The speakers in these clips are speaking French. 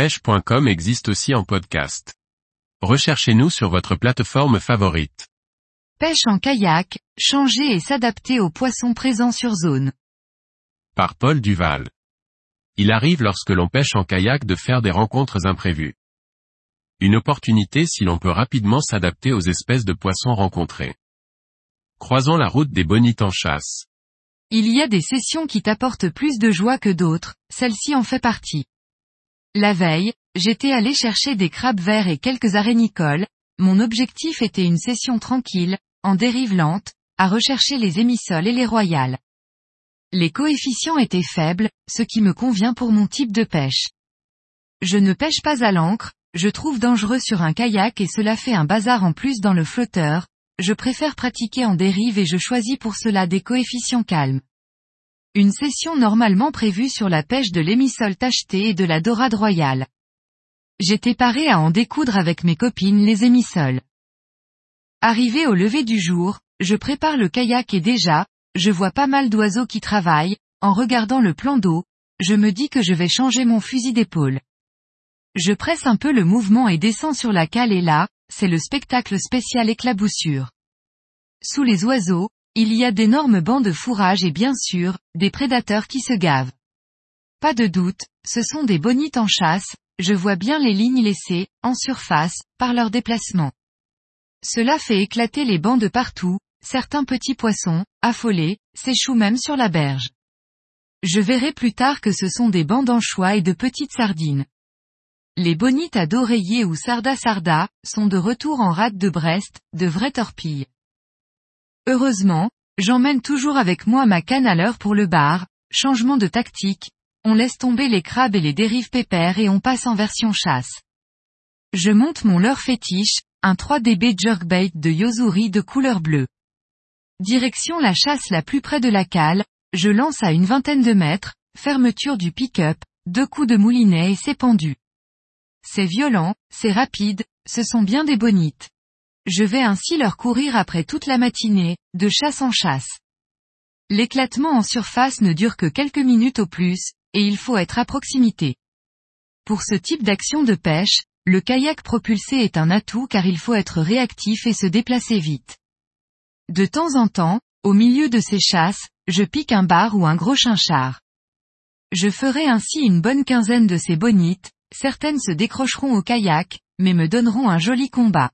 pêche.com existe aussi en podcast. Recherchez-nous sur votre plateforme favorite. Pêche en kayak, changer et s'adapter aux poissons présents sur zone. Par Paul Duval. Il arrive lorsque l'on pêche en kayak de faire des rencontres imprévues. Une opportunité si l'on peut rapidement s'adapter aux espèces de poissons rencontrées. Croisons la route des bonites en chasse. Il y a des sessions qui t'apportent plus de joie que d'autres, celle-ci en fait partie. La veille, j'étais allé chercher des crabes verts et quelques arénicoles, mon objectif était une session tranquille, en dérive lente, à rechercher les émissoles et les royales. Les coefficients étaient faibles, ce qui me convient pour mon type de pêche. Je ne pêche pas à l'encre, je trouve dangereux sur un kayak et cela fait un bazar en plus dans le flotteur, je préfère pratiquer en dérive et je choisis pour cela des coefficients calmes. Une session normalement prévue sur la pêche de l'émissole tacheté et de la dorade royale. J'étais paré à en découdre avec mes copines les émissoles. Arrivé au lever du jour, je prépare le kayak et déjà, je vois pas mal d'oiseaux qui travaillent, en regardant le plan d'eau, je me dis que je vais changer mon fusil d'épaule. Je presse un peu le mouvement et descends sur la cale et là, c'est le spectacle spécial éclaboussure. Sous les oiseaux, il y a d'énormes bancs de fourrage et bien sûr, des prédateurs qui se gavent. Pas de doute, ce sont des bonites en chasse, je vois bien les lignes laissées, en surface, par leur déplacement. Cela fait éclater les bancs de partout, certains petits poissons, affolés, s'échouent même sur la berge. Je verrai plus tard que ce sont des bancs d'anchois et de petites sardines. Les bonites à d'oreiller ou sarda sarda, sont de retour en rade de Brest, de vraies torpilles. Heureusement, j'emmène toujours avec moi ma canne à l'heure pour le bar, changement de tactique, on laisse tomber les crabes et les dérives pépères et on passe en version chasse. Je monte mon leurre fétiche, un 3DB jerkbait de Yozuri de couleur bleue. Direction la chasse la plus près de la cale, je lance à une vingtaine de mètres, fermeture du pick-up, deux coups de moulinet et c'est pendu. C'est violent, c'est rapide, ce sont bien des bonites. Je vais ainsi leur courir après toute la matinée, de chasse en chasse. L'éclatement en surface ne dure que quelques minutes au plus, et il faut être à proximité. Pour ce type d'action de pêche, le kayak propulsé est un atout car il faut être réactif et se déplacer vite. De temps en temps, au milieu de ces chasses, je pique un bar ou un gros chinchard. Je ferai ainsi une bonne quinzaine de ces bonites, certaines se décrocheront au kayak, mais me donneront un joli combat.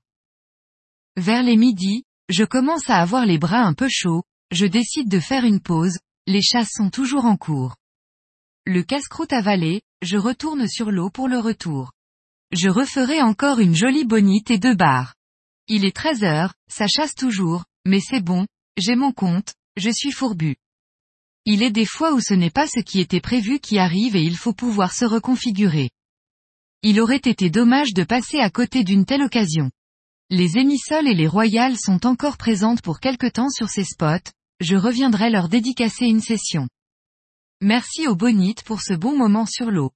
Vers les midis, je commence à avoir les bras un peu chauds, je décide de faire une pause, les chasses sont toujours en cours. Le casse-croûte avalé, je retourne sur l'eau pour le retour. Je referai encore une jolie bonite et deux barres. Il est 13 heures, ça chasse toujours, mais c'est bon, j'ai mon compte, je suis fourbu. Il est des fois où ce n'est pas ce qui était prévu qui arrive et il faut pouvoir se reconfigurer. Il aurait été dommage de passer à côté d'une telle occasion. Les émissoles et les royales sont encore présentes pour quelque temps sur ces spots, je reviendrai leur dédicacer une session. Merci aux bonites pour ce bon moment sur l'eau.